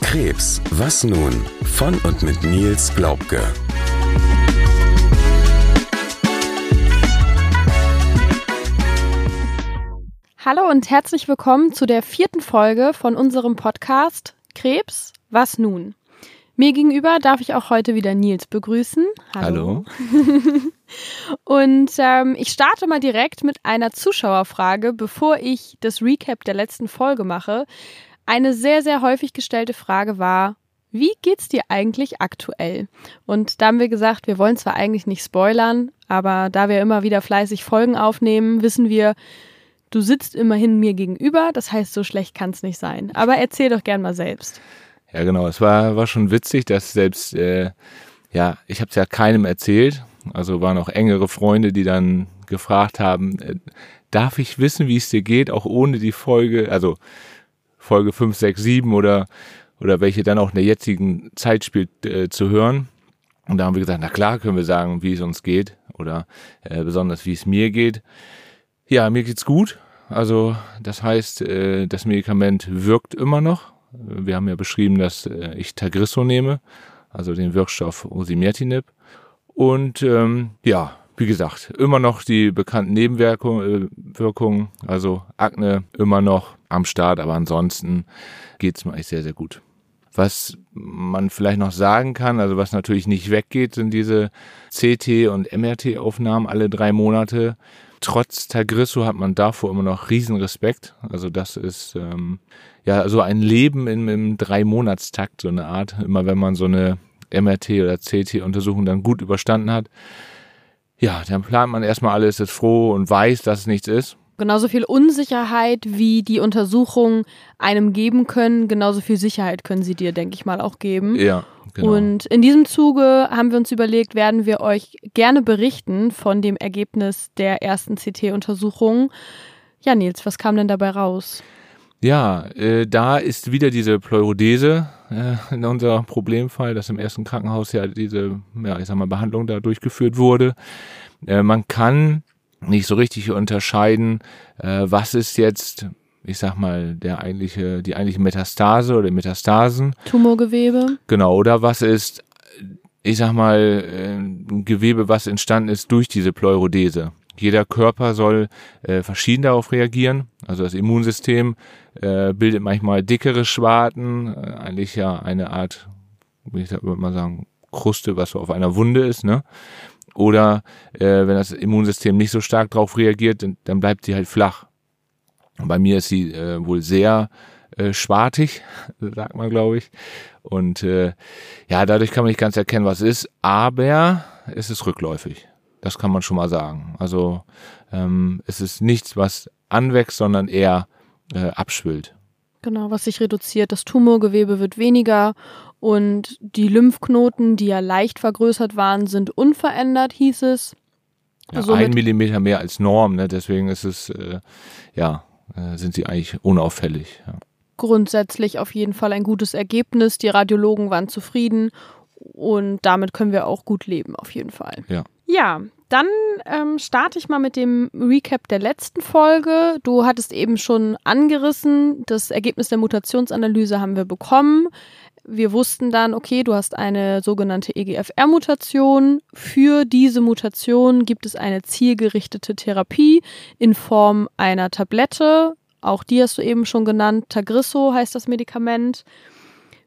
Krebs, was nun? Von und mit Nils Glaubke. Hallo und herzlich willkommen zu der vierten Folge von unserem Podcast Krebs, was nun? Mir gegenüber darf ich auch heute wieder Nils begrüßen. Hallo. Hallo. und ähm, ich starte mal direkt mit einer Zuschauerfrage, bevor ich das Recap der letzten Folge mache. Eine sehr, sehr häufig gestellte Frage war, wie geht's dir eigentlich aktuell? Und da haben wir gesagt, wir wollen zwar eigentlich nicht spoilern, aber da wir immer wieder fleißig Folgen aufnehmen, wissen wir, du sitzt immerhin mir gegenüber, das heißt, so schlecht kann's nicht sein. Aber erzähl doch gern mal selbst. Ja, genau. Es war, war schon witzig, dass selbst, äh, ja, ich habe es ja keinem erzählt. Also waren auch engere Freunde, die dann gefragt haben, äh, darf ich wissen, wie es dir geht, auch ohne die Folge, also Folge 5, 6, 7 oder, oder welche dann auch in der jetzigen Zeit spielt, äh, zu hören. Und da haben wir gesagt, na klar, können wir sagen, wie es uns geht oder äh, besonders wie es mir geht. Ja, mir geht's gut. Also das heißt, äh, das Medikament wirkt immer noch. Wir haben ja beschrieben, dass äh, ich Tagrisso nehme, also den Wirkstoff Osimertinib. Und ähm, ja, wie gesagt, immer noch die bekannten Nebenwirkungen, äh, also Akne immer noch am Start, aber ansonsten geht's mir eigentlich sehr, sehr gut. Was man vielleicht noch sagen kann, also was natürlich nicht weggeht, sind diese CT- und MRT-Aufnahmen alle drei Monate. Trotz Tagrisso hat man davor immer noch riesen Respekt. Also das ist ähm, ja so ein Leben im, im Drei-Monatstakt, so eine Art. Immer wenn man so eine MRT oder CT-Untersuchung dann gut überstanden hat. Ja, dann plant man erstmal alles, ist froh und weiß, dass es nichts ist. Genauso viel Unsicherheit, wie die Untersuchungen einem geben können, genauso viel Sicherheit können sie dir, denke ich mal, auch geben. Ja. Genau. Und in diesem Zuge haben wir uns überlegt, werden wir euch gerne berichten von dem Ergebnis der ersten CT-Untersuchung. Ja, Nils, was kam denn dabei raus? Ja, äh, da ist wieder diese Pleurodese äh, in unser Problemfall, dass im ersten Krankenhaus ja diese, ja, ich sag mal, Behandlung da durchgeführt wurde. Äh, man kann nicht so richtig unterscheiden, äh, was ist jetzt, ich sag mal, der eigentliche, die eigentliche Metastase oder Metastasen. Tumorgewebe. Genau, oder was ist, ich sag mal, äh, ein Gewebe, was entstanden ist durch diese Pleurodese. Jeder Körper soll äh, verschieden darauf reagieren. Also das Immunsystem äh, bildet manchmal dickere Schwarten, äh, eigentlich ja eine Art, wie ich würde mal sagen, Kruste, was so auf einer Wunde ist, ne? Oder äh, wenn das Immunsystem nicht so stark darauf reagiert, dann, dann bleibt sie halt flach. Und bei mir ist sie äh, wohl sehr äh, schwartig, sagt man, glaube ich. Und äh, ja, dadurch kann man nicht ganz erkennen, was ist, aber es ist rückläufig. Das kann man schon mal sagen. Also ähm, es ist nichts, was anwächst, sondern eher äh, abschwillt. Genau, was sich reduziert. Das Tumorgewebe wird weniger und die Lymphknoten, die ja leicht vergrößert waren, sind unverändert, hieß es. Ja, Somit ein Millimeter mehr als Norm, ne? deswegen ist es, äh, ja, äh, sind sie eigentlich unauffällig. Ja. Grundsätzlich auf jeden Fall ein gutes Ergebnis. Die Radiologen waren zufrieden und damit können wir auch gut leben, auf jeden Fall. Ja. Ja, dann ähm, starte ich mal mit dem Recap der letzten Folge. Du hattest eben schon angerissen, das Ergebnis der Mutationsanalyse haben wir bekommen. Wir wussten dann, okay, du hast eine sogenannte EGFR-Mutation. Für diese Mutation gibt es eine zielgerichtete Therapie in Form einer Tablette. Auch die hast du eben schon genannt. Tagrisso heißt das Medikament.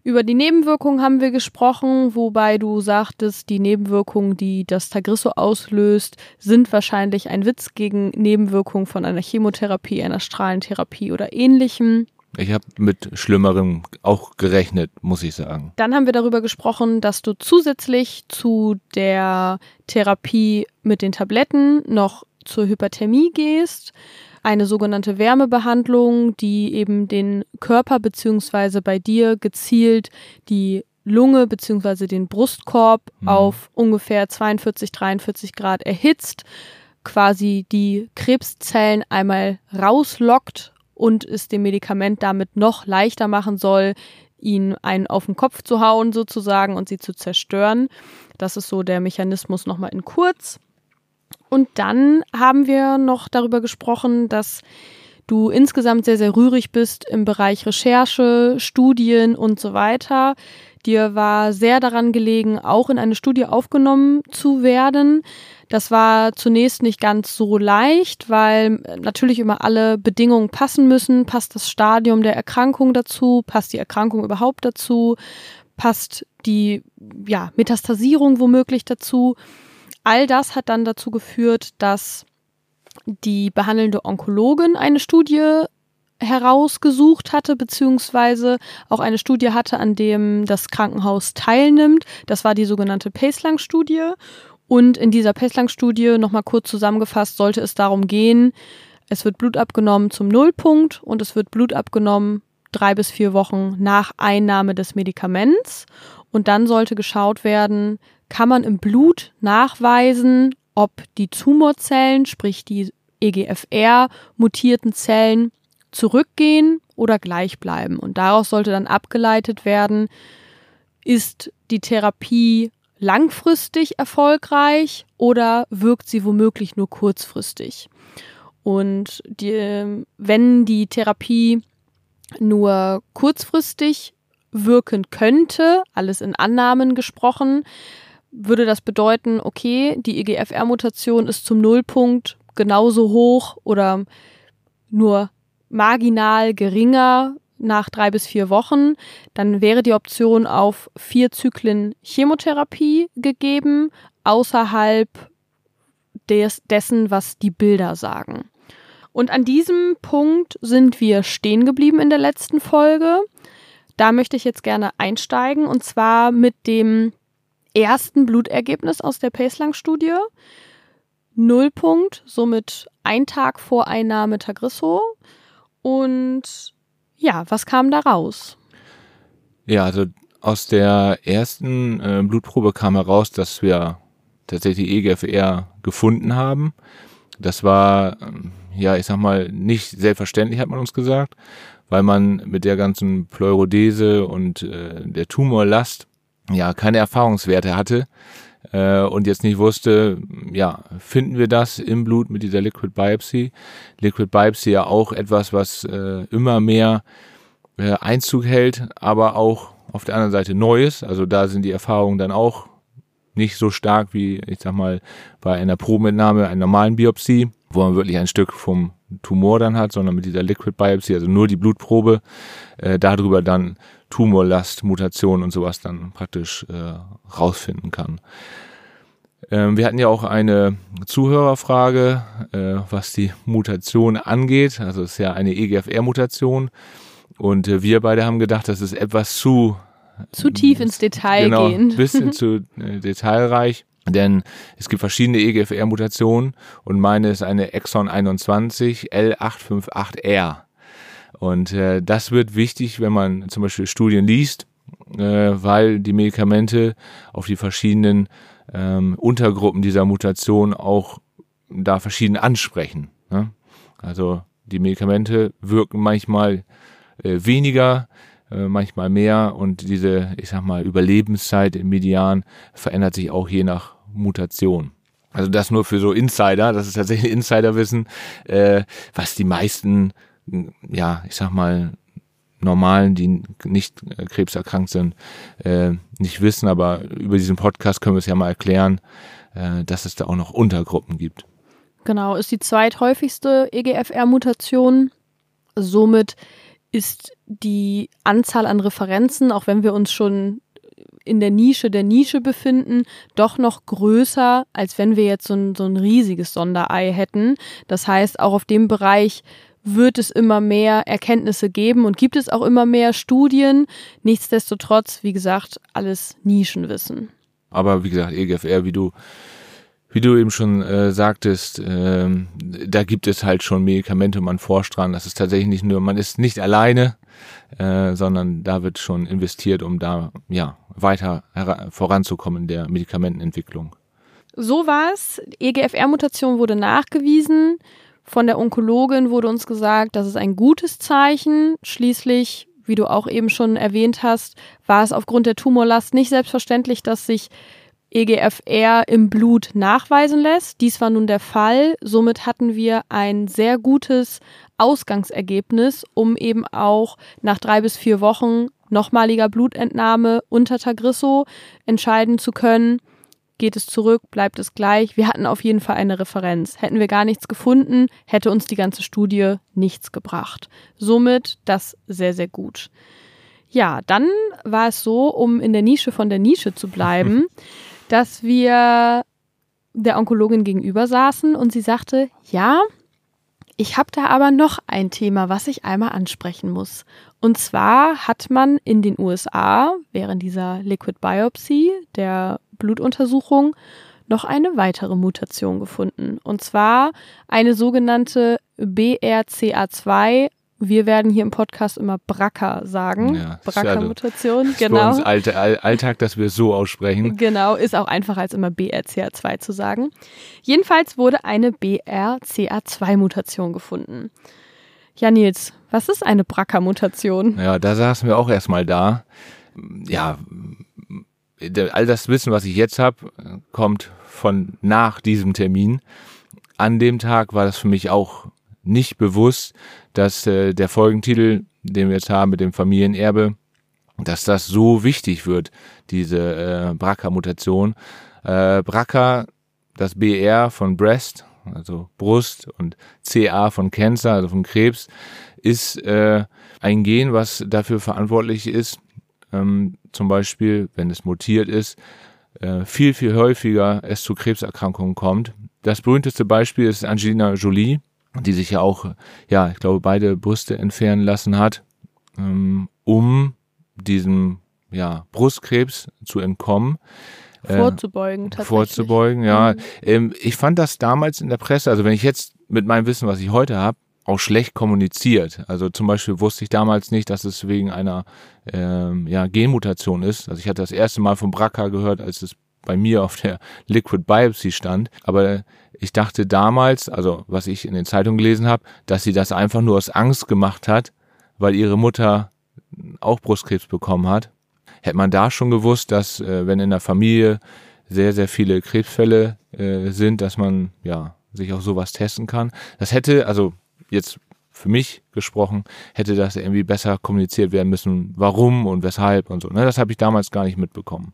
Über die Nebenwirkungen haben wir gesprochen, wobei du sagtest, die Nebenwirkungen, die das Tagrisso auslöst, sind wahrscheinlich ein Witz gegen Nebenwirkungen von einer Chemotherapie, einer Strahlentherapie oder ähnlichem. Ich habe mit Schlimmerem auch gerechnet, muss ich sagen. Dann haben wir darüber gesprochen, dass du zusätzlich zu der Therapie mit den Tabletten noch zur Hyperthermie gehst eine sogenannte Wärmebehandlung, die eben den Körper beziehungsweise bei dir gezielt die Lunge beziehungsweise den Brustkorb mhm. auf ungefähr 42, 43 Grad erhitzt, quasi die Krebszellen einmal rauslockt und es dem Medikament damit noch leichter machen soll, ihn einen auf den Kopf zu hauen sozusagen und sie zu zerstören. Das ist so der Mechanismus nochmal in kurz. Und dann haben wir noch darüber gesprochen, dass du insgesamt sehr, sehr rührig bist im Bereich Recherche, Studien und so weiter. Dir war sehr daran gelegen, auch in eine Studie aufgenommen zu werden. Das war zunächst nicht ganz so leicht, weil natürlich immer alle Bedingungen passen müssen. Passt das Stadium der Erkrankung dazu? Passt die Erkrankung überhaupt dazu? Passt die ja, Metastasierung womöglich dazu? All das hat dann dazu geführt, dass die behandelnde Onkologin eine Studie herausgesucht hatte, beziehungsweise auch eine Studie hatte, an dem das Krankenhaus teilnimmt. Das war die sogenannte Pacelang-Studie. Und in dieser Pacelang-Studie, nochmal kurz zusammengefasst, sollte es darum gehen, es wird Blut abgenommen zum Nullpunkt und es wird Blut abgenommen drei bis vier Wochen nach Einnahme des Medikaments. Und dann sollte geschaut werden, kann man im Blut nachweisen, ob die Tumorzellen, sprich die EGFR mutierten Zellen, zurückgehen oder gleich bleiben. Und daraus sollte dann abgeleitet werden, ist die Therapie langfristig erfolgreich oder wirkt sie womöglich nur kurzfristig. Und die, wenn die Therapie nur kurzfristig wirken könnte, alles in Annahmen gesprochen, würde das bedeuten, okay, die EGFR-Mutation ist zum Nullpunkt genauso hoch oder nur marginal geringer nach drei bis vier Wochen, dann wäre die Option auf vier Zyklen Chemotherapie gegeben, außerhalb des, dessen, was die Bilder sagen. Und an diesem Punkt sind wir stehen geblieben in der letzten Folge. Da möchte ich jetzt gerne einsteigen und zwar mit dem ersten Blutergebnis aus der Pacelang-Studie. Nullpunkt, somit ein Tag vor Einnahme Tagrisso. Und ja, was kam da raus? Ja, also aus der ersten äh, Blutprobe kam heraus, dass wir tatsächlich EGFR gefunden haben. Das war, ähm, ja, ich sag mal, nicht selbstverständlich, hat man uns gesagt, weil man mit der ganzen Pleurodese und äh, der Tumorlast ja keine Erfahrungswerte hatte äh, und jetzt nicht wusste, ja, finden wir das im Blut mit dieser Liquid Biopsy? Liquid Biopsy ja auch etwas, was äh, immer mehr äh, Einzug hält, aber auch auf der anderen Seite Neues. Also da sind die Erfahrungen dann auch nicht so stark wie, ich sag mal, bei einer Probenentnahme, einer normalen Biopsie, wo man wirklich ein Stück vom Tumor dann hat, sondern mit dieser Liquid Biopsy, also nur die Blutprobe, äh, darüber dann Tumorlast, Mutation und sowas dann praktisch äh, rausfinden kann. Ähm, wir hatten ja auch eine Zuhörerfrage, äh, was die Mutation angeht. Also es ist ja eine EGFR-Mutation. Und äh, wir beide haben gedacht, das ist etwas zu zu tief ins Detail genau, gehen. Ein bisschen zu äh, detailreich. Denn es gibt verschiedene EGFR-Mutationen und meine ist eine Exon 21 L858R. Und äh, das wird wichtig, wenn man zum Beispiel Studien liest, äh, weil die Medikamente auf die verschiedenen ähm, Untergruppen dieser Mutation auch da verschieden ansprechen. Ne? Also die Medikamente wirken manchmal äh, weniger, äh, manchmal mehr und diese, ich sag mal, Überlebenszeit im Median verändert sich auch je nach Mutation. Also das nur für so Insider, das ist tatsächlich Insiderwissen, äh, was die meisten ja, ich sag mal, normalen, die nicht äh, krebserkrankt sind, äh, nicht wissen, aber über diesen Podcast können wir es ja mal erklären, äh, dass es da auch noch Untergruppen gibt. Genau, ist die zweithäufigste EGFR-Mutation. Somit ist die Anzahl an Referenzen, auch wenn wir uns schon in der Nische der Nische befinden, doch noch größer, als wenn wir jetzt so ein, so ein riesiges Sonderei hätten. Das heißt, auch auf dem Bereich wird es immer mehr Erkenntnisse geben und gibt es auch immer mehr Studien. Nichtsdestotrotz, wie gesagt, alles Nischenwissen. Aber wie gesagt, EGFR, wie du, wie du eben schon äh, sagtest, äh, da gibt es halt schon Medikamente, man forscht dran. Das ist tatsächlich nicht nur, man ist nicht alleine, äh, sondern da wird schon investiert, um da ja weiter voranzukommen in der Medikamentenentwicklung. So war es. EGFR-Mutation wurde nachgewiesen. Von der Onkologin wurde uns gesagt, das ist ein gutes Zeichen. Schließlich, wie du auch eben schon erwähnt hast, war es aufgrund der Tumorlast nicht selbstverständlich, dass sich EGFR im Blut nachweisen lässt. Dies war nun der Fall. Somit hatten wir ein sehr gutes Ausgangsergebnis, um eben auch nach drei bis vier Wochen nochmaliger Blutentnahme unter Tagrisso entscheiden zu können, geht es zurück, bleibt es gleich. Wir hatten auf jeden Fall eine Referenz. Hätten wir gar nichts gefunden, hätte uns die ganze Studie nichts gebracht. Somit das sehr, sehr gut. Ja, dann war es so, um in der Nische von der Nische zu bleiben, dass wir der Onkologin gegenüber saßen und sie sagte, ja, ich habe da aber noch ein Thema, was ich einmal ansprechen muss. Und zwar hat man in den USA während dieser Liquid Biopsy, der Blutuntersuchung, noch eine weitere Mutation gefunden. Und zwar eine sogenannte BRCA2 wir werden hier im Podcast immer BRCA sagen. Ja, BRCA-Mutation, ja genau. Bei uns Alltag, dass wir es so aussprechen. Genau, ist auch einfacher als immer BRCA2 zu sagen. Jedenfalls wurde eine BRCA2-Mutation gefunden. Ja, Nils, was ist eine BRCA-Mutation? Ja, da saßen wir auch erstmal da. Ja, all das Wissen, was ich jetzt habe, kommt von nach diesem Termin. An dem Tag war das für mich auch nicht bewusst, dass äh, der Folgentitel, den wir jetzt haben mit dem Familienerbe, dass das so wichtig wird, diese äh, BRCA-Mutation. Äh, BRCA, das BR von Breast, also Brust und CA von Cancer, also von Krebs, ist äh, ein Gen, was dafür verantwortlich ist, ähm, zum Beispiel, wenn es mutiert ist, äh, viel, viel häufiger es zu Krebserkrankungen kommt. Das berühmteste Beispiel ist Angelina Jolie, die sich ja auch, ja, ich glaube, beide Brüste entfernen lassen hat, ähm, um diesem ja, Brustkrebs zu entkommen. Äh, vorzubeugen, tatsächlich. Vorzubeugen, ja. Mhm. Ähm, ich fand das damals in der Presse, also wenn ich jetzt mit meinem Wissen, was ich heute habe, auch schlecht kommuniziert. Also zum Beispiel wusste ich damals nicht, dass es wegen einer ähm, ja, Genmutation ist. Also ich hatte das erste Mal von BRCA gehört, als es bei mir auf der Liquid Biopsy stand. Aber ich dachte damals, also was ich in den Zeitungen gelesen habe, dass sie das einfach nur aus Angst gemacht hat, weil ihre Mutter auch Brustkrebs bekommen hat. Hätte man da schon gewusst, dass äh, wenn in der Familie sehr, sehr viele Krebsfälle äh, sind, dass man ja sich auch sowas testen kann. Das hätte, also jetzt für mich gesprochen, hätte das irgendwie besser kommuniziert werden müssen, warum und weshalb und so. Ne? Das habe ich damals gar nicht mitbekommen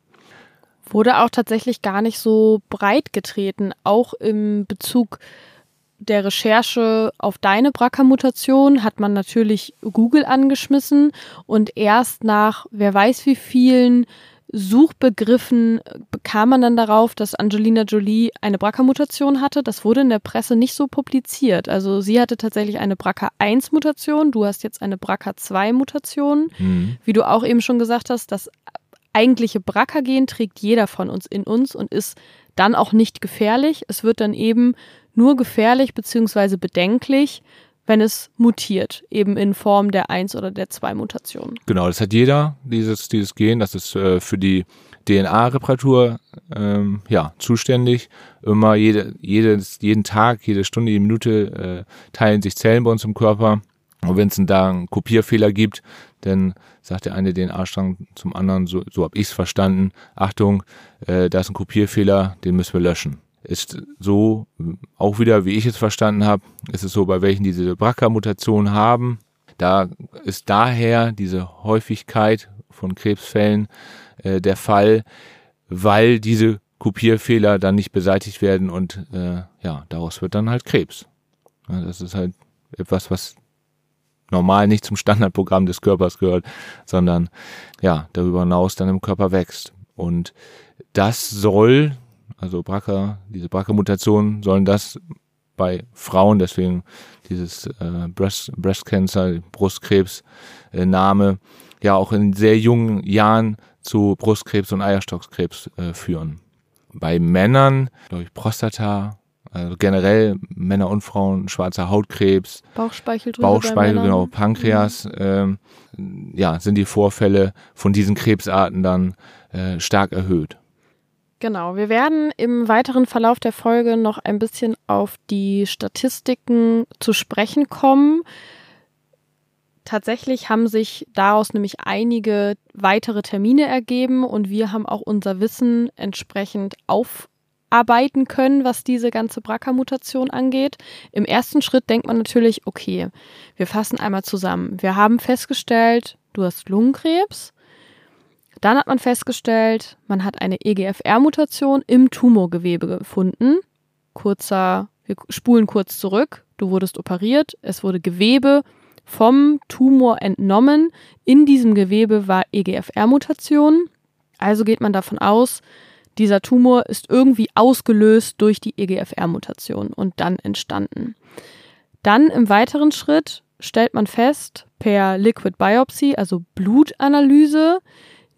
wurde auch tatsächlich gar nicht so breit getreten, auch im Bezug der Recherche auf deine BRCA-Mutation hat man natürlich Google angeschmissen und erst nach wer weiß wie vielen Suchbegriffen bekam man dann darauf, dass Angelina Jolie eine BRCA-Mutation hatte. Das wurde in der Presse nicht so publiziert. Also sie hatte tatsächlich eine BRCA1-Mutation, du hast jetzt eine BRCA2-Mutation. Mhm. Wie du auch eben schon gesagt hast, das eigentliche BRCA-Gen trägt jeder von uns in uns und ist dann auch nicht gefährlich. Es wird dann eben nur gefährlich bzw. bedenklich, wenn es mutiert, eben in Form der 1 oder der 2 Mutation. Genau, das hat jeder, dieses, dieses Gen, das ist äh, für die DNA-Reparatur ähm, ja, zuständig. Immer jede, jedes, jeden Tag, jede Stunde, jede Minute äh, teilen sich Zellen bei uns im Körper. Und wenn es da einen Kopierfehler gibt, dann sagt der eine den A-Strang zum anderen, so, so habe ich es verstanden, Achtung, äh, da ist ein Kopierfehler, den müssen wir löschen. Ist so, auch wieder, wie ich es verstanden habe, ist es so, bei welchen diese BRCA-Mutation haben, da ist daher diese Häufigkeit von Krebsfällen äh, der Fall, weil diese Kopierfehler dann nicht beseitigt werden und äh, ja, daraus wird dann halt Krebs. Ja, das ist halt etwas, was normal nicht zum Standardprogramm des Körpers gehört, sondern ja, darüber hinaus dann im Körper wächst. Und das soll, also BRCA, diese BRCA-Mutationen sollen das bei Frauen, deswegen dieses äh, Breast, Breast Cancer, Brustkrebs äh, Name, ja auch in sehr jungen Jahren zu Brustkrebs und Eierstockskrebs äh, führen. Bei Männern, glaube ich, Prostata, also generell Männer und Frauen, schwarzer Hautkrebs, Bauchspeicheldrüse, Bauchspeichel, genau, Pankreas, mhm. ähm, ja, sind die Vorfälle von diesen Krebsarten dann äh, stark erhöht. Genau, wir werden im weiteren Verlauf der Folge noch ein bisschen auf die Statistiken zu sprechen kommen. Tatsächlich haben sich daraus nämlich einige weitere Termine ergeben und wir haben auch unser Wissen entsprechend aufarbeiten können, was diese ganze BRCA-Mutation angeht. Im ersten Schritt denkt man natürlich, okay, wir fassen einmal zusammen. Wir haben festgestellt, du hast Lungenkrebs. Dann hat man festgestellt, man hat eine EGFR-Mutation im Tumorgewebe gefunden. Kurzer, wir spulen kurz zurück. Du wurdest operiert, es wurde Gewebe vom Tumor entnommen. In diesem Gewebe war EGFR-Mutation. Also geht man davon aus, dieser Tumor ist irgendwie ausgelöst durch die EGFR-Mutation und dann entstanden. Dann im weiteren Schritt stellt man fest, per Liquid Biopsy, also Blutanalyse,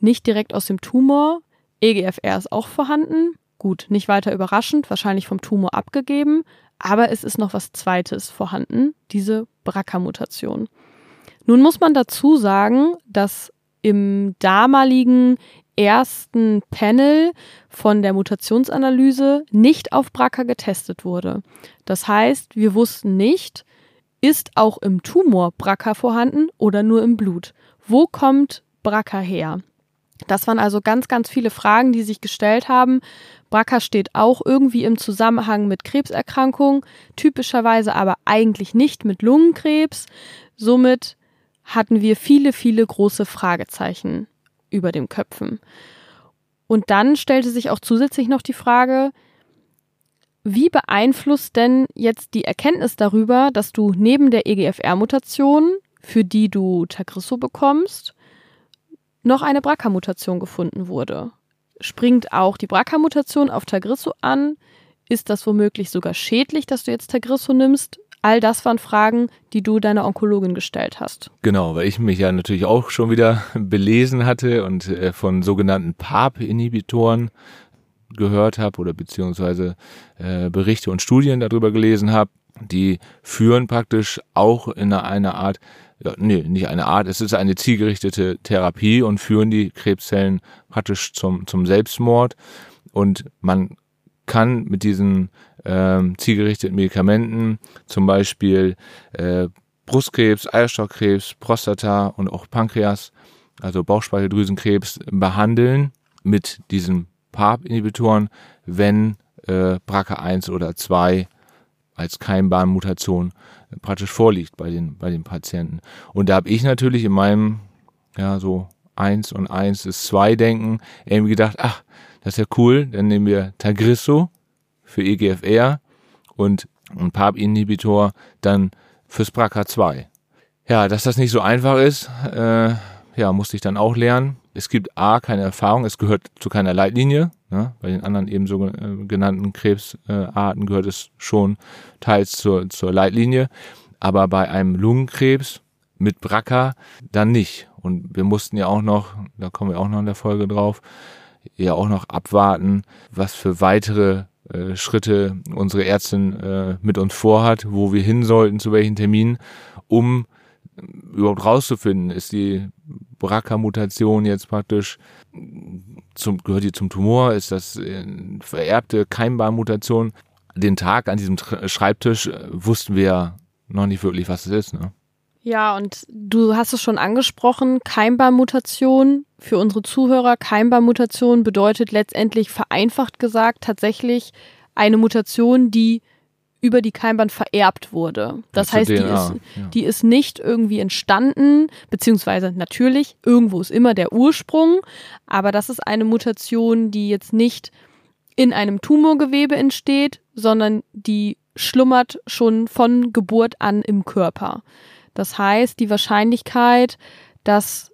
nicht direkt aus dem Tumor, EGFR ist auch vorhanden. Gut, nicht weiter überraschend, wahrscheinlich vom Tumor abgegeben, aber es ist noch was Zweites vorhanden, diese BRCA-Mutation. Nun muss man dazu sagen, dass im damaligen ersten Panel von der Mutationsanalyse nicht auf BRCA getestet wurde. Das heißt, wir wussten nicht, ist auch im Tumor BRCA vorhanden oder nur im Blut? Wo kommt BRCA her? Das waren also ganz, ganz viele Fragen, die sich gestellt haben. BRCA steht auch irgendwie im Zusammenhang mit Krebserkrankungen, typischerweise aber eigentlich nicht mit Lungenkrebs. Somit hatten wir viele, viele große Fragezeichen über den Köpfen. Und dann stellte sich auch zusätzlich noch die Frage, wie beeinflusst denn jetzt die Erkenntnis darüber, dass du neben der EGFR-Mutation, für die du Tagrisso bekommst, noch eine BRCA-Mutation gefunden wurde. Springt auch die BRCA-Mutation auf Tagrisso an? Ist das womöglich sogar schädlich, dass du jetzt Tagrisso nimmst? All das waren Fragen, die du deiner Onkologin gestellt hast. Genau, weil ich mich ja natürlich auch schon wieder belesen hatte und äh, von sogenannten PARP-Inhibitoren gehört habe oder beziehungsweise äh, Berichte und Studien darüber gelesen habe. Die führen praktisch auch in einer Art ja, nee, nicht eine Art, es ist eine zielgerichtete Therapie und führen die Krebszellen praktisch zum, zum Selbstmord. Und man kann mit diesen ähm, zielgerichteten Medikamenten zum Beispiel äh, Brustkrebs, Eierstockkrebs, Prostata und auch Pankreas, also Bauchspeicheldrüsenkrebs behandeln mit diesen PARP-Inhibitoren, wenn äh, BRCA1 oder 2 als Keimbahnmutation praktisch vorliegt bei den, bei den Patienten. Und da habe ich natürlich in meinem, ja, so eins und eins ist zwei Denken irgendwie gedacht, ach, das ist ja cool, dann nehmen wir Tagrisso für EGFR und ein PARP-Inhibitor dann fürs BRCA2. Ja, dass das nicht so einfach ist, äh, ja, musste ich dann auch lernen. Es gibt A, keine Erfahrung, es gehört zu keiner Leitlinie. Ne? Bei den anderen eben so äh, genannten Krebsarten gehört es schon teils zur, zur Leitlinie. Aber bei einem Lungenkrebs mit BRCA dann nicht. Und wir mussten ja auch noch, da kommen wir auch noch in der Folge drauf, ja auch noch abwarten, was für weitere äh, Schritte unsere Ärztin äh, mit uns vorhat, wo wir hin sollten, zu welchen Terminen, um überhaupt rauszufinden, ist die BRCA-Mutation jetzt praktisch zum, gehört die zum Tumor, ist das vererbte Keimbahnmutation. Den Tag an diesem Schreibtisch äh, wussten wir noch nicht wirklich, was es ist. Ne? Ja, und du hast es schon angesprochen, Keimbahnmutation für unsere Zuhörer. Keimbahnmutation bedeutet letztendlich vereinfacht gesagt tatsächlich eine Mutation, die über die Keimbahn vererbt wurde. Das heißt, die, ist, die ist nicht irgendwie entstanden, beziehungsweise natürlich, irgendwo ist immer der Ursprung, aber das ist eine Mutation, die jetzt nicht in einem Tumorgewebe entsteht, sondern die schlummert schon von Geburt an im Körper. Das heißt, die Wahrscheinlichkeit, dass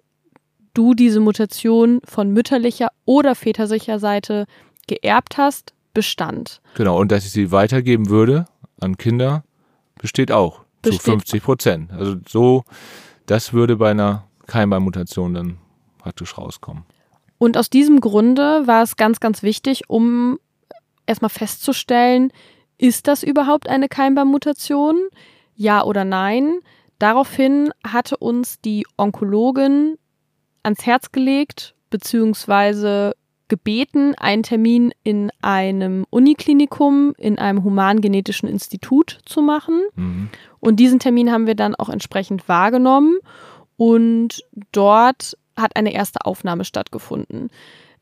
du diese Mutation von mütterlicher oder väterlicher Seite geerbt hast, bestand. Genau, und dass ich sie weitergeben würde an Kinder besteht auch besteht. zu 50 Prozent. Also so, das würde bei einer Keimbahnmutation dann praktisch rauskommen. Und aus diesem Grunde war es ganz, ganz wichtig, um erstmal festzustellen, ist das überhaupt eine Keimbahnmutation? Ja oder nein? Daraufhin hatte uns die Onkologin ans Herz gelegt, beziehungsweise gebeten, einen Termin in einem Uniklinikum, in einem humangenetischen Institut zu machen. Mhm. Und diesen Termin haben wir dann auch entsprechend wahrgenommen. und dort hat eine erste Aufnahme stattgefunden.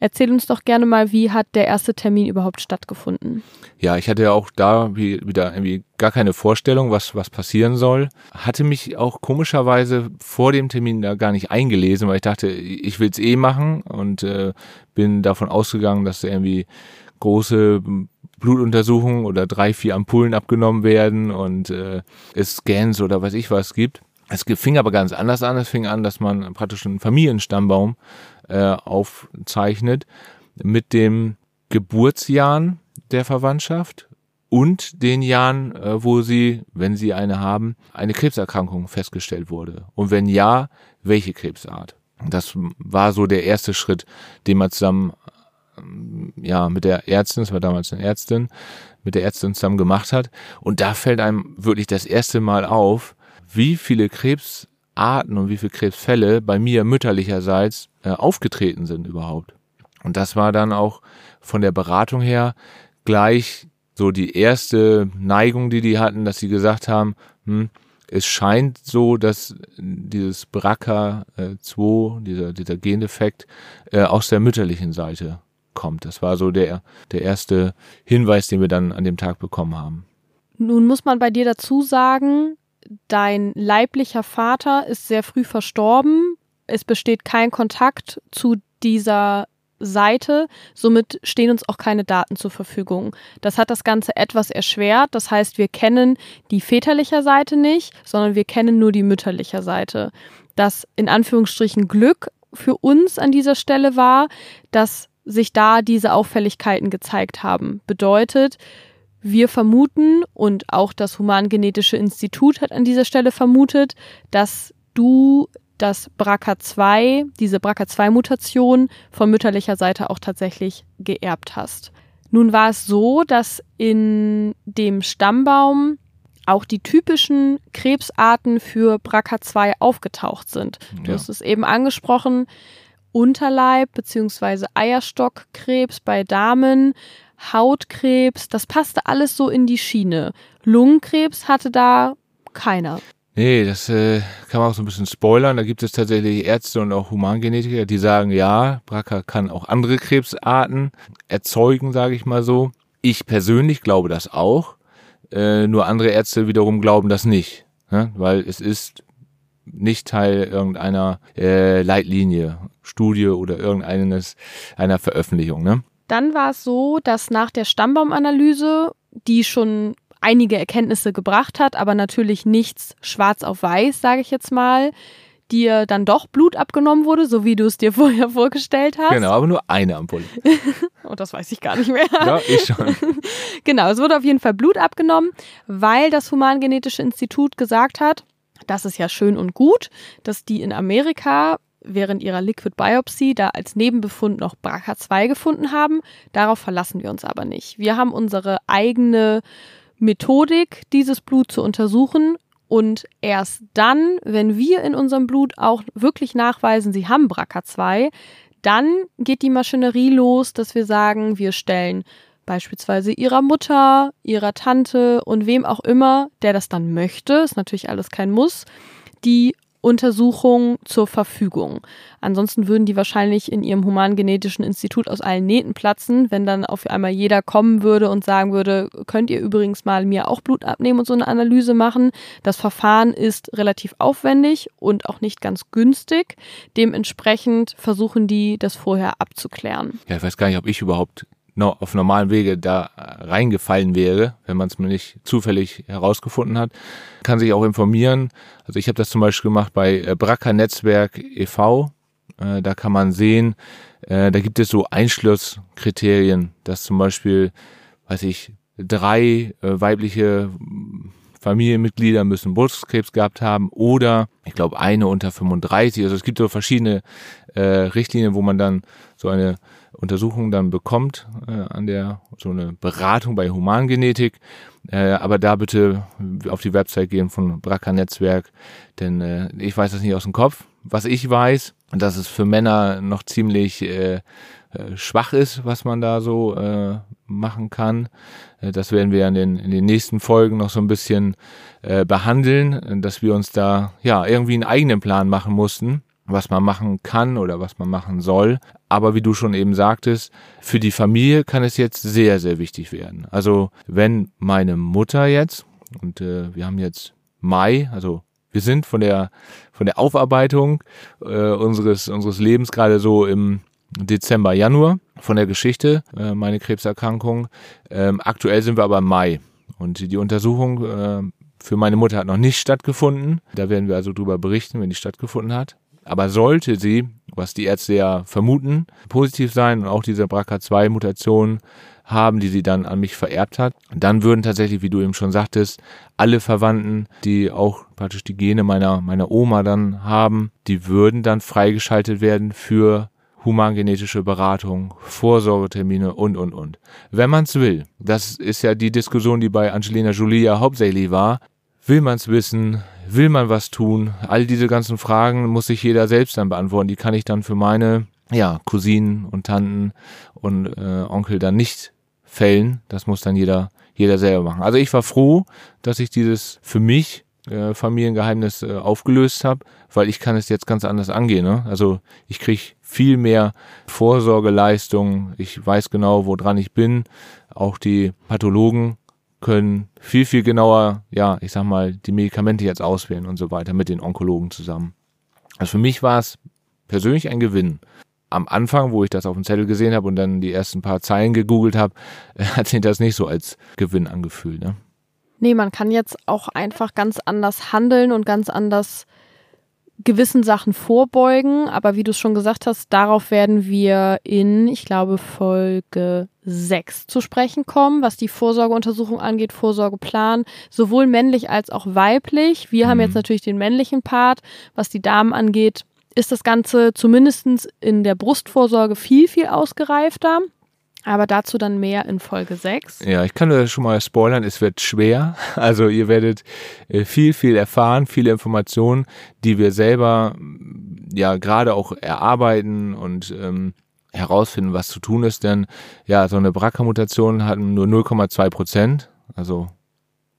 Erzähl uns doch gerne mal, wie hat der erste Termin überhaupt stattgefunden? Ja, ich hatte ja auch da wie, wieder irgendwie gar keine Vorstellung, was, was passieren soll. Hatte mich auch komischerweise vor dem Termin da gar nicht eingelesen, weil ich dachte, ich will's eh machen und äh, bin davon ausgegangen, dass irgendwie große Blutuntersuchungen oder drei, vier Ampullen abgenommen werden und äh, es Scans oder was ich was gibt. Es fing aber ganz anders an. Es fing an, dass man praktisch einen Familienstammbaum äh, aufzeichnet mit dem Geburtsjahren der Verwandtschaft und den Jahren, äh, wo sie, wenn sie eine haben, eine Krebserkrankung festgestellt wurde. Und wenn ja, welche Krebsart? Das war so der erste Schritt, den man zusammen ähm, ja mit der Ärztin, das war damals eine Ärztin, mit der Ärztin zusammen gemacht hat. Und da fällt einem wirklich das erste Mal auf, wie viele Krebsarten und wie viele Krebsfälle bei mir mütterlicherseits äh, aufgetreten sind überhaupt. Und das war dann auch von der Beratung her gleich so die erste Neigung, die die hatten, dass sie gesagt haben, hm, es scheint so, dass dieses BRCA2, dieser, dieser Gendefekt, äh, aus der mütterlichen Seite kommt. Das war so der, der erste Hinweis, den wir dann an dem Tag bekommen haben. Nun muss man bei dir dazu sagen, dein leiblicher Vater ist sehr früh verstorben. Es besteht kein Kontakt zu dieser Seite, somit stehen uns auch keine Daten zur Verfügung. Das hat das Ganze etwas erschwert. Das heißt, wir kennen die väterliche Seite nicht, sondern wir kennen nur die mütterliche Seite. Das in Anführungsstrichen Glück für uns an dieser Stelle war, dass sich da diese Auffälligkeiten gezeigt haben. Bedeutet, wir vermuten und auch das Humangenetische Institut hat an dieser Stelle vermutet, dass du das BRCA2, diese BRCA2-Mutation von mütterlicher Seite auch tatsächlich geerbt hast. Nun war es so, dass in dem Stammbaum auch die typischen Krebsarten für BRCA2 aufgetaucht sind. Du ja. hast es eben angesprochen, Unterleib bzw. Eierstockkrebs bei Damen, Hautkrebs, das passte alles so in die Schiene. Lungenkrebs hatte da keiner. Nee, das äh, kann man auch so ein bisschen spoilern. Da gibt es tatsächlich Ärzte und auch Humangenetiker, die sagen, ja, BRCA kann auch andere Krebsarten erzeugen, sage ich mal so. Ich persönlich glaube das auch. Äh, nur andere Ärzte wiederum glauben das nicht. Ne? Weil es ist nicht Teil irgendeiner äh, Leitlinie, Studie oder irgendeines einer Veröffentlichung. Ne? Dann war es so, dass nach der Stammbaumanalyse, die schon einige Erkenntnisse gebracht hat, aber natürlich nichts schwarz auf weiß, sage ich jetzt mal, dir dann doch Blut abgenommen wurde, so wie du es dir vorher vorgestellt hast. Genau, aber nur eine Ampulle. oh, das weiß ich gar nicht mehr. Ja, ich schon. genau, es wurde auf jeden Fall Blut abgenommen, weil das Humangenetische Institut gesagt hat, das ist ja schön und gut, dass die in Amerika während ihrer Liquid Biopsy da als Nebenbefund noch BRCA2 gefunden haben. Darauf verlassen wir uns aber nicht. Wir haben unsere eigene Methodik, dieses Blut zu untersuchen. Und erst dann, wenn wir in unserem Blut auch wirklich nachweisen, sie haben BRCA2, dann geht die Maschinerie los, dass wir sagen, wir stellen beispielsweise ihrer Mutter, ihrer Tante und wem auch immer, der das dann möchte, ist natürlich alles kein Muss, die Untersuchung zur Verfügung. Ansonsten würden die wahrscheinlich in ihrem humangenetischen Institut aus allen Nähten platzen, wenn dann auf einmal jeder kommen würde und sagen würde, könnt ihr übrigens mal mir auch Blut abnehmen und so eine Analyse machen. Das Verfahren ist relativ aufwendig und auch nicht ganz günstig. Dementsprechend versuchen die, das vorher abzuklären. Ja, ich weiß gar nicht, ob ich überhaupt auf normalen Wege da reingefallen wäre, wenn man es mir nicht zufällig herausgefunden hat. Kann sich auch informieren. Also ich habe das zum Beispiel gemacht bei äh, Bracker Netzwerk e.V. Äh, da kann man sehen, äh, da gibt es so Einschlusskriterien, dass zum Beispiel, weiß ich, drei weibliche Familienmitglieder müssen Brustkrebs gehabt haben oder ich glaube eine unter 35. Also es gibt so verschiedene äh, Richtlinien, wo man dann so eine Untersuchung dann bekommt äh, an der so eine Beratung bei Humangenetik. Äh, aber da bitte auf die Website gehen von Bracker Netzwerk, denn äh, ich weiß das nicht aus dem Kopf, was ich weiß, dass es für Männer noch ziemlich äh, äh, schwach ist, was man da so äh, machen kann. Äh, das werden wir in den, in den nächsten Folgen noch so ein bisschen äh, behandeln, dass wir uns da ja irgendwie einen eigenen Plan machen mussten, was man machen kann oder was man machen soll. Aber wie du schon eben sagtest, für die Familie kann es jetzt sehr, sehr wichtig werden. Also wenn meine Mutter jetzt, und äh, wir haben jetzt Mai, also wir sind von der von der Aufarbeitung äh, unseres unseres Lebens gerade so im Dezember, Januar von der Geschichte, äh, meine Krebserkrankung. Ähm, aktuell sind wir aber im Mai und die Untersuchung äh, für meine Mutter hat noch nicht stattgefunden. Da werden wir also drüber berichten, wenn die stattgefunden hat. Aber sollte sie, was die Ärzte ja vermuten, positiv sein und auch diese BRCA2-Mutation haben, die sie dann an mich vererbt hat, dann würden tatsächlich, wie du eben schon sagtest, alle Verwandten, die auch praktisch die Gene meiner, meiner Oma dann haben, die würden dann freigeschaltet werden für humangenetische Beratung, Vorsorgetermine und, und, und. Wenn man es will, das ist ja die Diskussion, die bei Angelina Jolie ja hauptsächlich war, will man es wissen, will man was tun, all diese ganzen Fragen muss sich jeder selbst dann beantworten, die kann ich dann für meine ja, Cousinen und Tanten und äh, Onkel dann nicht fällen, das muss dann jeder, jeder selber machen. Also ich war froh, dass ich dieses für mich äh, Familiengeheimnis äh, aufgelöst habe, weil ich kann es jetzt ganz anders angehen. Ne? Also ich kriege viel mehr Vorsorgeleistung. Ich weiß genau, woran ich bin. Auch die Pathologen können viel, viel genauer, ja, ich sag mal, die Medikamente jetzt auswählen und so weiter mit den Onkologen zusammen. Also für mich war es persönlich ein Gewinn. Am Anfang, wo ich das auf dem Zettel gesehen habe und dann die ersten paar Zeilen gegoogelt habe, hat sich das nicht so als Gewinn angefühlt. Ne? Nee, man kann jetzt auch einfach ganz anders handeln und ganz anders gewissen Sachen vorbeugen. Aber wie du es schon gesagt hast, darauf werden wir in, ich glaube, Folge 6 zu sprechen kommen, was die Vorsorgeuntersuchung angeht, Vorsorgeplan, sowohl männlich als auch weiblich. Wir mhm. haben jetzt natürlich den männlichen Part. Was die Damen angeht, ist das Ganze zumindest in der Brustvorsorge viel, viel ausgereifter. Aber dazu dann mehr in Folge 6. Ja, ich kann nur schon mal spoilern, es wird schwer. Also ihr werdet äh, viel, viel erfahren, viele Informationen, die wir selber ja gerade auch erarbeiten und ähm, herausfinden, was zu tun ist. Denn ja, so eine BRCA-Mutation hat nur 0,2 Prozent, also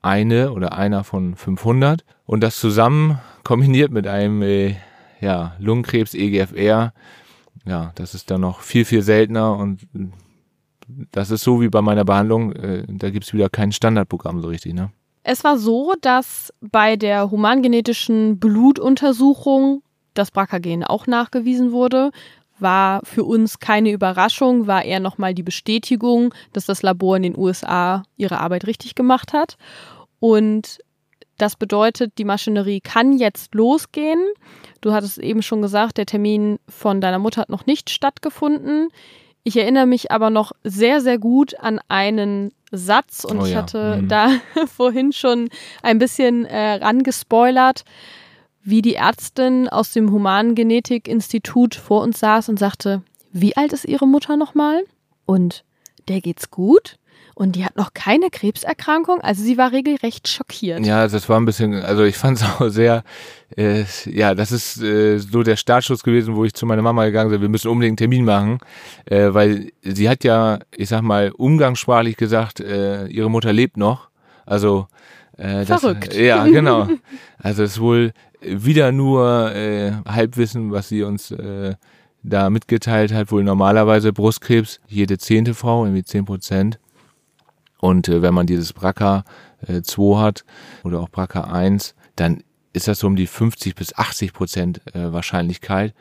eine oder einer von 500. Und das zusammen kombiniert mit einem äh, ja, Lungenkrebs, EGFR, ja, das ist dann noch viel, viel seltener und das ist so wie bei meiner Behandlung, äh, da gibt's wieder kein Standardprogramm so richtig, ne? Es war so, dass bei der humangenetischen Blutuntersuchung das BRCA-Gen auch nachgewiesen wurde. War für uns keine Überraschung, war eher nochmal die Bestätigung, dass das Labor in den USA ihre Arbeit richtig gemacht hat. Und das bedeutet, die Maschinerie kann jetzt losgehen. Du hattest eben schon gesagt, der Termin von deiner Mutter hat noch nicht stattgefunden. Ich erinnere mich aber noch sehr, sehr gut an einen Satz und oh ich hatte mhm. da vorhin schon ein bisschen äh, rangespoilert, wie die Ärztin aus dem Humangenetik-Institut vor uns saß und sagte, wie alt ist ihre Mutter nochmal? Und der geht's gut? Und die hat noch keine Krebserkrankung. Also sie war regelrecht schockiert. Ja, das war ein bisschen, also ich fand es auch sehr, äh, ja, das ist äh, so der Startschuss gewesen, wo ich zu meiner Mama gegangen bin, wir müssen unbedingt einen Termin machen, äh, weil sie hat ja, ich sag mal, umgangssprachlich gesagt, äh, ihre Mutter lebt noch. Also äh, Verrückt. Das, ja, genau. Also es ist wohl wieder nur äh, Halbwissen, was sie uns äh, da mitgeteilt hat, wohl normalerweise Brustkrebs, jede zehnte Frau, irgendwie zehn Prozent. Und äh, wenn man dieses BRCA äh, 2 hat oder auch BRCA 1, dann ist das so um die 50 bis 80 Prozent äh, Wahrscheinlichkeit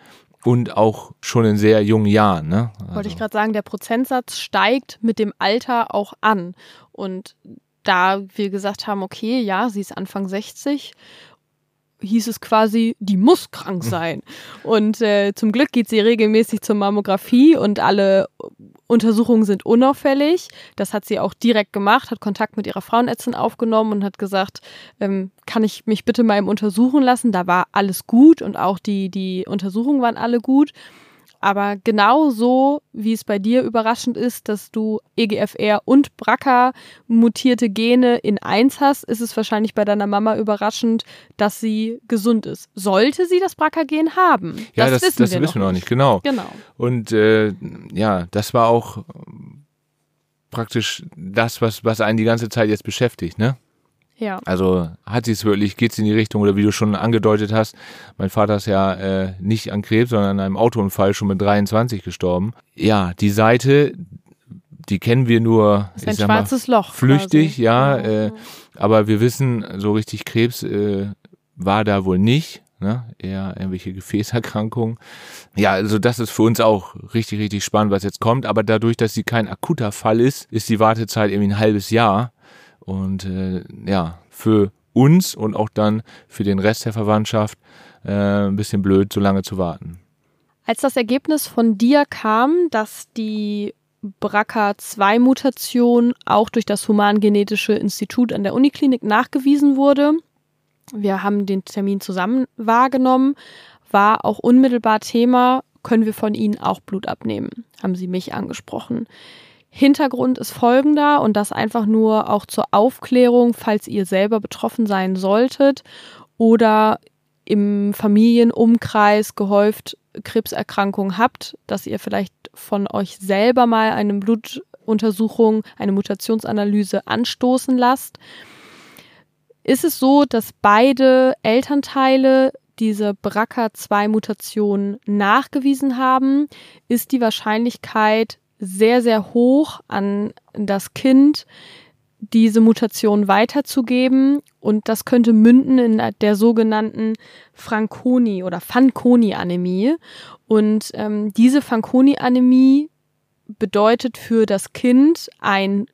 und auch schon in sehr jungen Jahren. Ne? Also. Wollte ich gerade sagen, der Prozentsatz steigt mit dem Alter auch an. Und da wir gesagt haben, okay, ja, sie ist Anfang 60 hieß es quasi, die muss krank sein. Und äh, zum Glück geht sie regelmäßig zur Mammographie und alle Untersuchungen sind unauffällig. Das hat sie auch direkt gemacht, hat Kontakt mit ihrer Frauenärztin aufgenommen und hat gesagt, ähm, kann ich mich bitte mal im untersuchen lassen? Da war alles gut und auch die, die Untersuchungen waren alle gut. Aber genau so, wie es bei dir überraschend ist, dass du EGFR und BRCA mutierte Gene in eins hast, ist es wahrscheinlich bei deiner Mama überraschend, dass sie gesund ist. Sollte sie das BRCA-Gen haben? Ja, das, das wissen, das wir, wissen noch wir noch nicht, genau. Genau. Und äh, ja, das war auch praktisch das, was, was einen die ganze Zeit jetzt beschäftigt, ne? Ja. Also hat sie es wirklich, geht es in die Richtung oder wie du schon angedeutet hast, mein Vater ist ja äh, nicht an Krebs, sondern an einem Autounfall schon mit 23 gestorben. Ja, die Seite, die kennen wir nur, das ist ein schwarzes mal, Loch. Flüchtig, quasi. ja, äh, aber wir wissen, so richtig Krebs äh, war da wohl nicht. Ne? Eher irgendwelche Gefäßerkrankungen. Ja, also das ist für uns auch richtig, richtig spannend, was jetzt kommt. Aber dadurch, dass sie kein akuter Fall ist, ist die Wartezeit irgendwie ein halbes Jahr. Und äh, ja, für uns und auch dann für den Rest der Verwandtschaft äh, ein bisschen blöd, so lange zu warten. Als das Ergebnis von dir kam, dass die BRCA2-Mutation auch durch das Humangenetische Institut an der Uniklinik nachgewiesen wurde, wir haben den Termin zusammen wahrgenommen, war auch unmittelbar Thema, können wir von Ihnen auch Blut abnehmen, haben Sie mich angesprochen. Hintergrund ist folgender und das einfach nur auch zur Aufklärung, falls ihr selber betroffen sein solltet oder im Familienumkreis gehäuft Krebserkrankungen habt, dass ihr vielleicht von euch selber mal eine Blutuntersuchung, eine Mutationsanalyse anstoßen lasst. Ist es so, dass beide Elternteile diese BRCA2-Mutation nachgewiesen haben, ist die Wahrscheinlichkeit sehr, sehr hoch an das Kind, diese Mutation weiterzugeben. Und das könnte münden in der sogenannten Fanconi oder Fanconi-Anämie. Und ähm, diese Fanconi-Anämie bedeutet für das Kind ein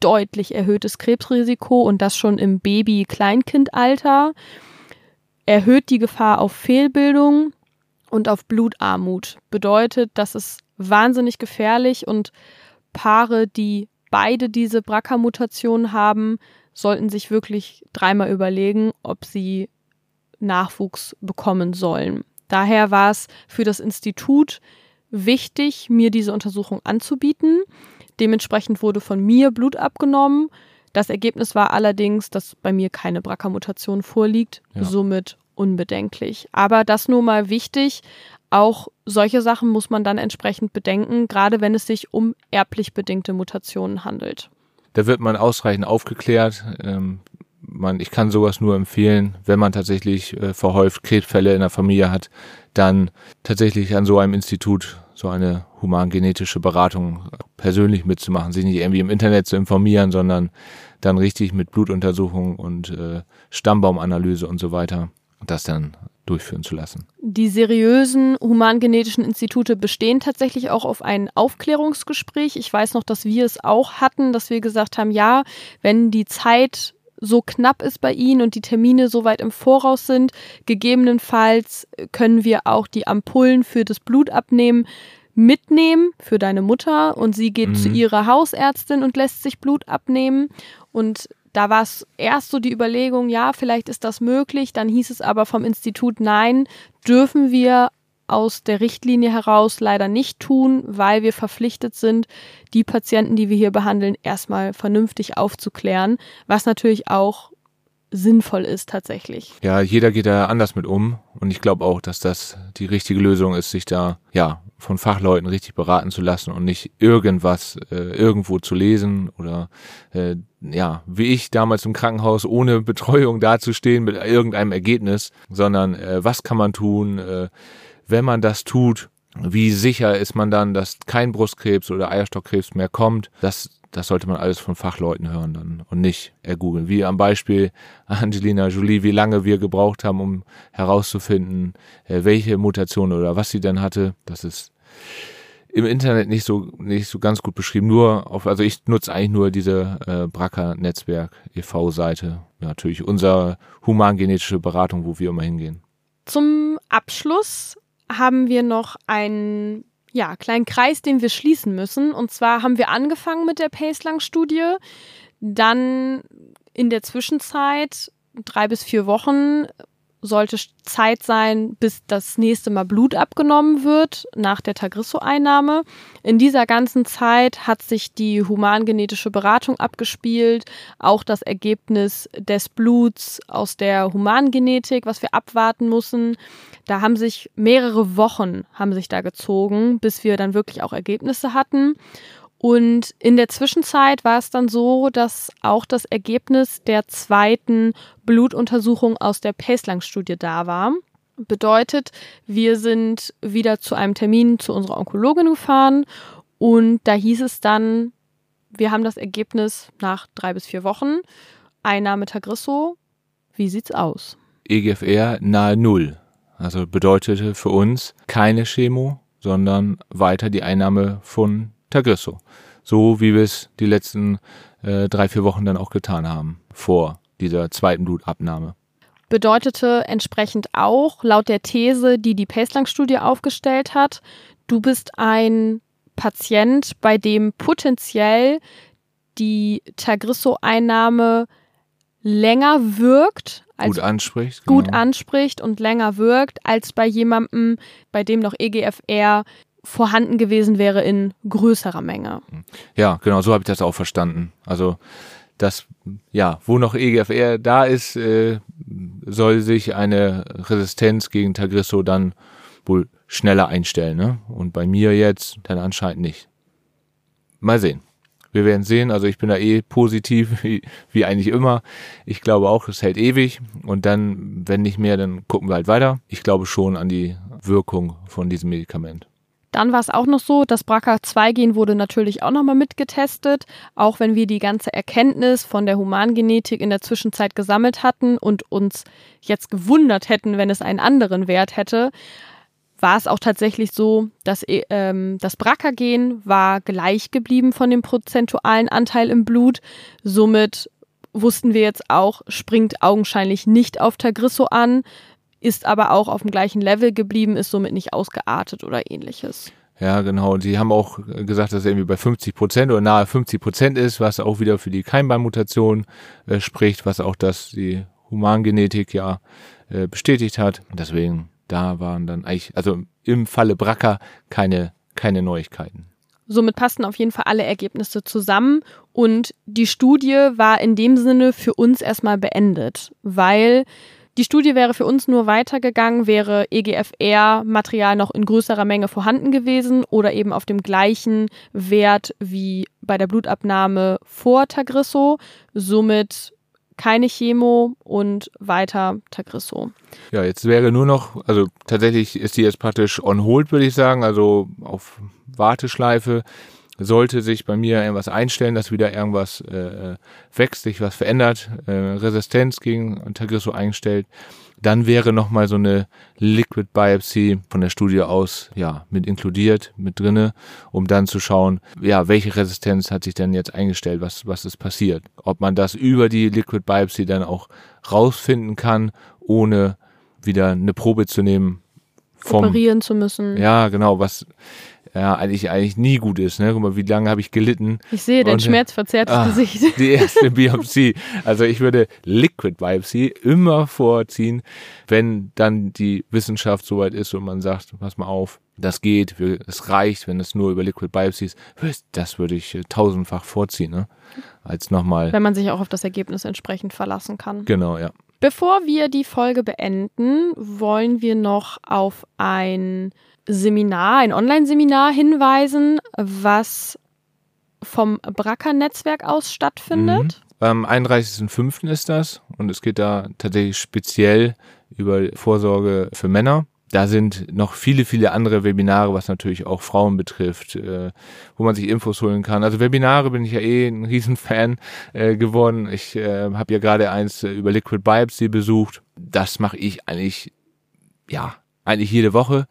deutlich erhöhtes Krebsrisiko und das schon im Baby-Kleinkindalter, erhöht die Gefahr auf Fehlbildung und auf Blutarmut. Bedeutet, dass es wahnsinnig gefährlich und Paare, die beide diese BRCA-Mutation haben, sollten sich wirklich dreimal überlegen, ob sie Nachwuchs bekommen sollen. Daher war es für das Institut wichtig, mir diese Untersuchung anzubieten. Dementsprechend wurde von mir Blut abgenommen. Das Ergebnis war allerdings, dass bei mir keine BRCA-Mutation vorliegt, ja. somit unbedenklich. Aber das nur mal wichtig, auch solche Sachen muss man dann entsprechend bedenken, gerade wenn es sich um erblich bedingte Mutationen handelt. Da wird man ausreichend aufgeklärt. Ähm, man, ich kann sowas nur empfehlen, wenn man tatsächlich äh, verhäuft Krebsfälle in der Familie hat, dann tatsächlich an so einem Institut so eine humangenetische Beratung persönlich mitzumachen, sich nicht irgendwie im Internet zu informieren, sondern dann richtig mit Blutuntersuchung und äh, Stammbaumanalyse und so weiter das dann durchführen zu lassen. Die seriösen humangenetischen Institute bestehen tatsächlich auch auf ein Aufklärungsgespräch. Ich weiß noch, dass wir es auch hatten, dass wir gesagt haben, ja, wenn die Zeit so knapp ist bei Ihnen und die Termine so weit im Voraus sind, gegebenenfalls können wir auch die Ampullen für das Blut abnehmen mitnehmen für deine Mutter und sie geht mhm. zu ihrer Hausärztin und lässt sich Blut abnehmen und da war es erst so die Überlegung, ja, vielleicht ist das möglich. Dann hieß es aber vom Institut, nein, dürfen wir aus der Richtlinie heraus leider nicht tun, weil wir verpflichtet sind, die Patienten, die wir hier behandeln, erstmal vernünftig aufzuklären, was natürlich auch sinnvoll ist tatsächlich. Ja, jeder geht da anders mit um und ich glaube auch, dass das die richtige Lösung ist, sich da ja von Fachleuten richtig beraten zu lassen und nicht irgendwas äh, irgendwo zu lesen oder äh, ja, wie ich damals im Krankenhaus ohne Betreuung dazustehen mit irgendeinem Ergebnis, sondern äh, was kann man tun, äh, wenn man das tut, wie sicher ist man dann, dass kein Brustkrebs oder Eierstockkrebs mehr kommt? Das das sollte man alles von Fachleuten hören dann und nicht ergoogeln. Wie am Beispiel Angelina Jolie, wie lange wir gebraucht haben, um herauszufinden, äh, welche Mutation oder was sie denn hatte. Das ist im Internet nicht so nicht so ganz gut beschrieben. Nur auf, also ich nutze eigentlich nur diese äh, Bracker Netzwerk e.V. Seite. Ja, natürlich unsere humangenetische Beratung, wo wir immer hingehen. Zum Abschluss haben wir noch ein ja, kleinen Kreis, den wir schließen müssen. Und zwar haben wir angefangen mit der Pacelang-Studie, dann in der Zwischenzeit drei bis vier Wochen sollte Zeit sein, bis das nächste Mal Blut abgenommen wird nach der Tagrisso-Einnahme. In dieser ganzen Zeit hat sich die humangenetische Beratung abgespielt, auch das Ergebnis des Bluts aus der Humangenetik, was wir abwarten müssen. Da haben sich mehrere Wochen haben sich da gezogen, bis wir dann wirklich auch Ergebnisse hatten. Und in der Zwischenzeit war es dann so, dass auch das Ergebnis der zweiten Blutuntersuchung aus der Pacelang-Studie da war. Bedeutet, wir sind wieder zu einem Termin zu unserer Onkologin gefahren und da hieß es dann, wir haben das Ergebnis nach drei bis vier Wochen. Einnahme Tagrisso, wie sieht's aus? EGFR nahe Null. Also bedeutete für uns keine Chemo, sondern weiter die Einnahme von Tagrisso. So wie wir es die letzten äh, drei, vier Wochen dann auch getan haben, vor dieser zweiten Blutabnahme. Bedeutete entsprechend auch, laut der These, die die Pacelang-Studie aufgestellt hat, du bist ein Patient, bei dem potenziell die Tagrisso-Einnahme länger wirkt, gut anspricht, gut genau. anspricht und länger wirkt, als bei jemandem, bei dem noch EGFR vorhanden gewesen wäre in größerer Menge. Ja, genau, so habe ich das auch verstanden. Also das, ja, wo noch EGFR da ist, äh, soll sich eine Resistenz gegen Tagrisso dann wohl schneller einstellen. Ne? Und bei mir jetzt dann anscheinend nicht. Mal sehen. Wir werden sehen. Also ich bin da eh positiv, wie, wie eigentlich immer. Ich glaube auch, es hält ewig. Und dann, wenn nicht mehr, dann gucken wir halt weiter. Ich glaube schon an die Wirkung von diesem Medikament. Dann war es auch noch so, das BRCA2-Gen wurde natürlich auch nochmal mitgetestet, auch wenn wir die ganze Erkenntnis von der Humangenetik in der Zwischenzeit gesammelt hatten und uns jetzt gewundert hätten, wenn es einen anderen Wert hätte, war es auch tatsächlich so, dass äh, ähm, das BRCA-Gen war gleich geblieben von dem prozentualen Anteil im Blut. Somit wussten wir jetzt auch, springt augenscheinlich nicht auf Tagrisso an, ist aber auch auf dem gleichen Level geblieben, ist somit nicht ausgeartet oder ähnliches. Ja, genau. Und sie haben auch gesagt, dass er irgendwie bei 50 Prozent oder nahe 50 Prozent ist, was auch wieder für die Keimbeinmutation äh, spricht, was auch das die Humangenetik ja äh, bestätigt hat. Deswegen, da waren dann eigentlich, also im Falle Bracker keine, keine Neuigkeiten. Somit passten auf jeden Fall alle Ergebnisse zusammen und die Studie war in dem Sinne für uns erstmal beendet, weil die Studie wäre für uns nur weitergegangen, wäre EGFR-Material noch in größerer Menge vorhanden gewesen oder eben auf dem gleichen Wert wie bei der Blutabnahme vor Tagrisso. Somit keine Chemo und weiter Tagrisso. Ja, jetzt wäre nur noch, also tatsächlich ist die jetzt praktisch on hold, würde ich sagen, also auf Warteschleife sollte sich bei mir irgendwas einstellen, dass wieder irgendwas äh, wächst, sich was verändert, äh, Resistenz gegen Tagrisso eingestellt, dann wäre nochmal so eine Liquid Biopsy von der Studie aus ja mit inkludiert, mit drinne, um dann zu schauen, ja, welche Resistenz hat sich denn jetzt eingestellt, was, was ist passiert. Ob man das über die Liquid Biopsy dann auch rausfinden kann, ohne wieder eine Probe zu nehmen. Vom, operieren zu müssen. Ja, genau, was ja, eigentlich, eigentlich nie gut ist. Ne? Guck mal, wie lange habe ich gelitten. Ich sehe dein und, schmerzverzerrtes ach, Gesicht. Die erste Biopsie. Also ich würde Liquid Biopsie immer vorziehen, wenn dann die Wissenschaft soweit ist und man sagt, pass mal auf, das geht, es reicht, wenn es nur über Liquid Biopsy ist. Das würde ich äh, tausendfach vorziehen, ne? Als nochmal. Wenn man sich auch auf das Ergebnis entsprechend verlassen kann. Genau, ja. Bevor wir die Folge beenden, wollen wir noch auf ein Seminar, ein Online-Seminar hinweisen, was vom Bracker-Netzwerk aus stattfindet. Mhm. Am 31.05. ist das und es geht da tatsächlich speziell über Vorsorge für Männer. Da sind noch viele, viele andere Webinare, was natürlich auch Frauen betrifft, äh, wo man sich Infos holen kann. Also Webinare bin ich ja eh ein Riesenfan äh, geworden. Ich äh, habe ja gerade eins äh, über Liquid Biopsy besucht. Das mache ich eigentlich, ja, eigentlich jede Woche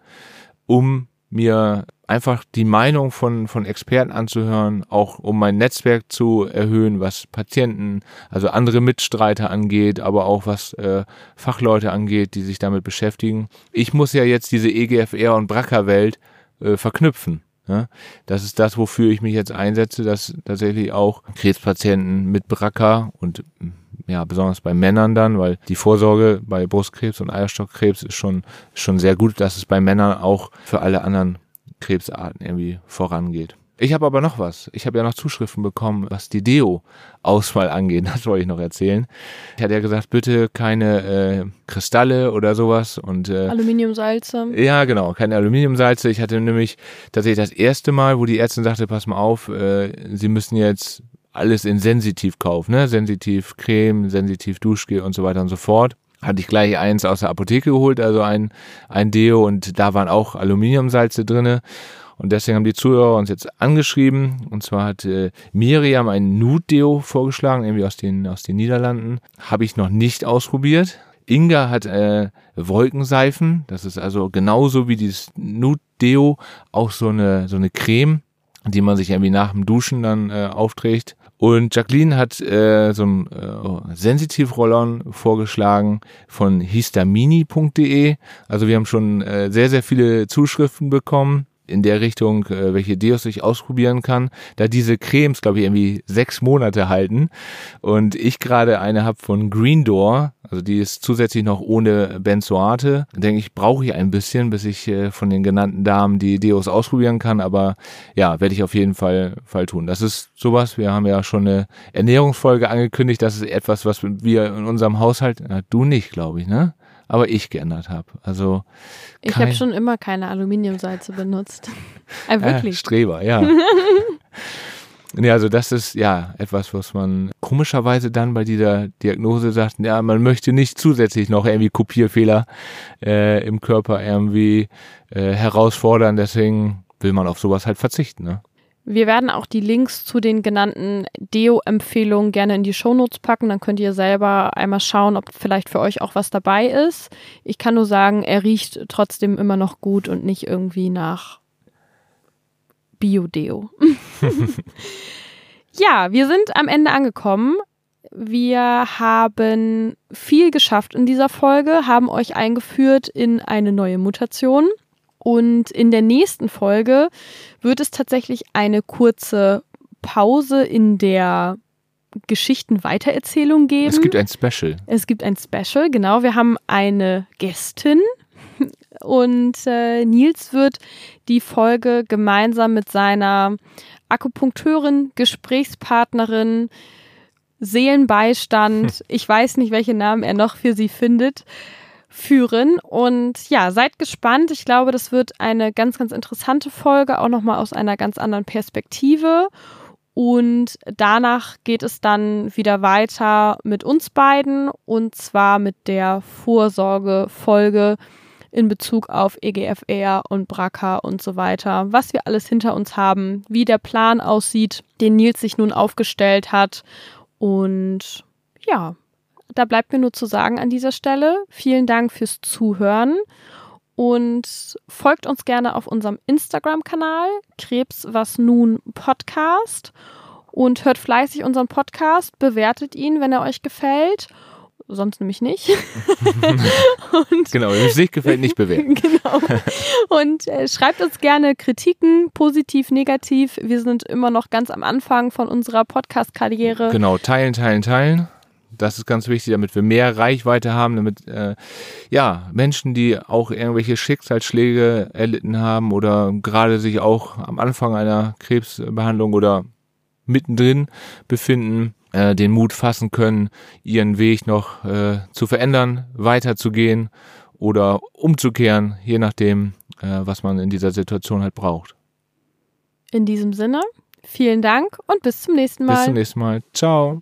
um mir einfach die Meinung von, von Experten anzuhören, auch um mein Netzwerk zu erhöhen, was Patienten, also andere Mitstreiter angeht, aber auch was äh, Fachleute angeht, die sich damit beschäftigen. Ich muss ja jetzt diese EGFR und BRCA-Welt äh, verknüpfen. Ja? Das ist das, wofür ich mich jetzt einsetze, dass tatsächlich auch Krebspatienten mit BRCA und ja, besonders bei Männern dann, weil die Vorsorge bei Brustkrebs und Eierstockkrebs ist schon, schon sehr gut, dass es bei Männern auch für alle anderen Krebsarten irgendwie vorangeht. Ich habe aber noch was. Ich habe ja noch Zuschriften bekommen, was die Deo-Auswahl angeht. Das wollte ich noch erzählen. Ich hatte ja gesagt, bitte keine äh, Kristalle oder sowas und äh, Aluminiumsalze. Ja, genau, keine Aluminiumsalze. Ich hatte nämlich tatsächlich das erste Mal, wo die Ärztin sagte, pass mal auf, äh, Sie müssen jetzt alles in sensitiv kaufen, ne? Sensitiv Creme, sensitiv Duschgel und so weiter und so fort hatte ich gleich eins aus der Apotheke geholt, also ein, ein Deo und da waren auch Aluminiumsalze drinne. Und deswegen haben die Zuhörer uns jetzt angeschrieben. Und zwar hat äh, Miriam ein Nude-Deo vorgeschlagen, irgendwie aus den, aus den Niederlanden. Habe ich noch nicht ausprobiert. Inga hat äh, Wolkenseifen. Das ist also genauso wie dieses Nude-Deo auch so eine, so eine Creme, die man sich irgendwie nach dem Duschen dann äh, aufträgt. Und Jacqueline hat äh, so ein äh, Sensitivrollon vorgeschlagen von histamini.de. Also wir haben schon äh, sehr, sehr viele Zuschriften bekommen in der Richtung, äh, welche Deos ich ausprobieren kann, da diese Cremes, glaube ich, irgendwie sechs Monate halten. Und ich gerade eine habe von Green Door, also die ist zusätzlich noch ohne Benzoate, denke ich, brauche ich ein bisschen, bis ich äh, von den genannten Damen die Deos ausprobieren kann, aber ja, werde ich auf jeden Fall, Fall tun. Das ist sowas, wir haben ja schon eine Ernährungsfolge angekündigt, das ist etwas, was wir in unserem Haushalt, na, du nicht, glaube ich, ne? Aber ich geändert habe. Also ich habe schon immer keine Aluminiumsalze benutzt. äh, wirklich. Streber, ja. nee, also das ist ja etwas, was man komischerweise dann bei dieser Diagnose sagt, ja, man möchte nicht zusätzlich noch irgendwie Kopierfehler äh, im Körper irgendwie äh, herausfordern, deswegen will man auf sowas halt verzichten. Ne? Wir werden auch die Links zu den genannten Deo-Empfehlungen gerne in die Shownotes packen. Dann könnt ihr selber einmal schauen, ob vielleicht für euch auch was dabei ist. Ich kann nur sagen, er riecht trotzdem immer noch gut und nicht irgendwie nach Bio-Deo. ja, wir sind am Ende angekommen. Wir haben viel geschafft in dieser Folge, haben euch eingeführt in eine neue Mutation. Und in der nächsten Folge wird es tatsächlich eine kurze Pause in der Geschichtenweitererzählung geben. Es gibt ein Special. Es gibt ein Special, genau. Wir haben eine Gästin und äh, Nils wird die Folge gemeinsam mit seiner Akupunkteurin, Gesprächspartnerin, Seelenbeistand, ich weiß nicht, welche Namen er noch für sie findet, führen. Und ja, seid gespannt. Ich glaube, das wird eine ganz, ganz interessante Folge, auch nochmal aus einer ganz anderen Perspektive. Und danach geht es dann wieder weiter mit uns beiden und zwar mit der Vorsorgefolge in Bezug auf EGFR und BRCA und so weiter, was wir alles hinter uns haben, wie der Plan aussieht, den Nils sich nun aufgestellt hat. Und ja, da bleibt mir nur zu sagen an dieser Stelle, vielen Dank fürs Zuhören und folgt uns gerne auf unserem Instagram-Kanal Krebs was nun Podcast und hört fleißig unseren Podcast, bewertet ihn, wenn er euch gefällt. Sonst nämlich nicht. genau, wenn es nicht gefällt, nicht bewerten. genau. Und äh, schreibt uns gerne Kritiken, positiv, negativ. Wir sind immer noch ganz am Anfang von unserer Podcast-Karriere. Genau, teilen, teilen, teilen. Das ist ganz wichtig, damit wir mehr Reichweite haben, damit äh, ja Menschen, die auch irgendwelche Schicksalsschläge erlitten haben oder gerade sich auch am Anfang einer Krebsbehandlung oder mittendrin befinden, äh, den Mut fassen können, ihren Weg noch äh, zu verändern, weiterzugehen oder umzukehren, je nachdem, äh, was man in dieser Situation halt braucht. In diesem Sinne, vielen Dank und bis zum nächsten Mal. Bis zum nächsten Mal. Ciao.